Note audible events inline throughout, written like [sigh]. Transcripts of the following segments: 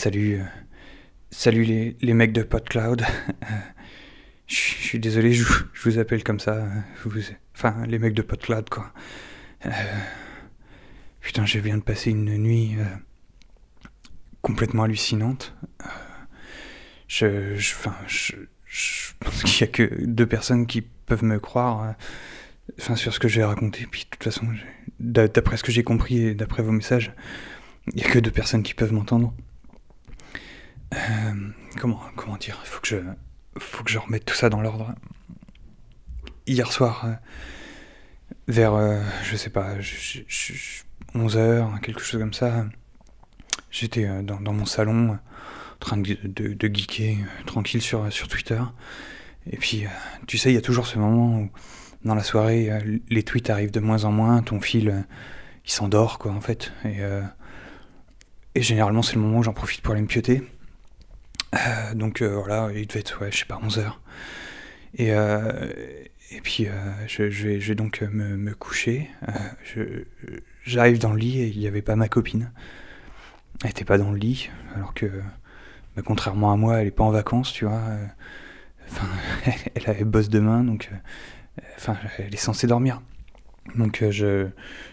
Salut. euh, salut les, les mecs de PodCloud. [laughs] Je suis désolé, je, vous- appelle comme ça. euh, vous- enfin, les mecs de PodCloud, quoi. Euh, putain, je viens de passer une nuit complètement hallucinante. Je. Enfin, je, je pense qu'il y a que deux personnes qui peuvent me croire. Enfin, sur ce que j'ai raconté. Puis, de toute façon, d'après ce que j'ai compris et d'après vos messages, il n'y a que deux personnes qui peuvent m'entendre. Euh, comment, comment dire Il faut que je, faut que je remette tout ça dans l'ordre. Hier soir, euh, vers, euh, je sais pas, 11h, quelque chose comme ça, j'étais dans, mon salon, en train de, de, geeker, tranquille sur, sur Twitter. Et puis, tu sais, il y a toujours ce moment où, dans la soirée, les tweets arrivent de moins en moins, ton fil, il s'endort, quoi, en fait. Et, et généralement, c'est le moment où j'en profite pour aller me pioter. Euh, donc euh, voilà, il devait être, ouais, je sais pas, 11h. Et, euh, et puis, je, vais, je vais donc me, coucher. J'arrive dans le lit et il n'y avait pas ma copine. Elle était pas dans le lit, alors que, bah, contrairement à moi, elle est pas en vacances, tu vois. Enfin, [laughs] elle, elle bosse demain, donc, enfin, elle est censée dormir. Donc je,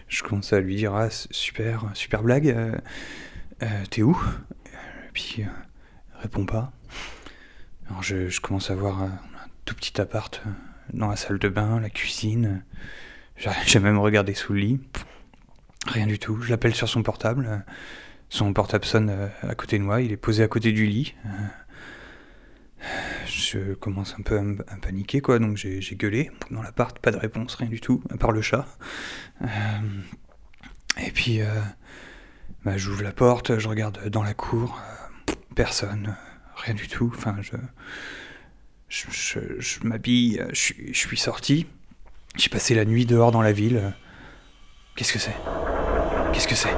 je commence à lui dire ah super super blague t'es où? Puis répond pas. Alors je, je commence à voir euh, un tout petit appart euh, dans la salle de bain la cuisine. J'ai [laughs] même regardé sous le lit. Rien du tout. Je l'appelle sur son portable. Son portable sonne euh, à côté de moi. Il est posé à côté du lit. Je commence un peu à, paniquer quoi. Donc j'ai gueulé. Dans l'appart pas de réponse rien du tout à part le chat. Et puis, bah, j'ouvre la porte, je regarde dans la cour, personne, rien du tout. Enfin, je, je, m'habille, je suis sorti. J'ai passé la nuit dehors dans la ville. Qu'est-ce que c'est? Qu'est-ce que c'est?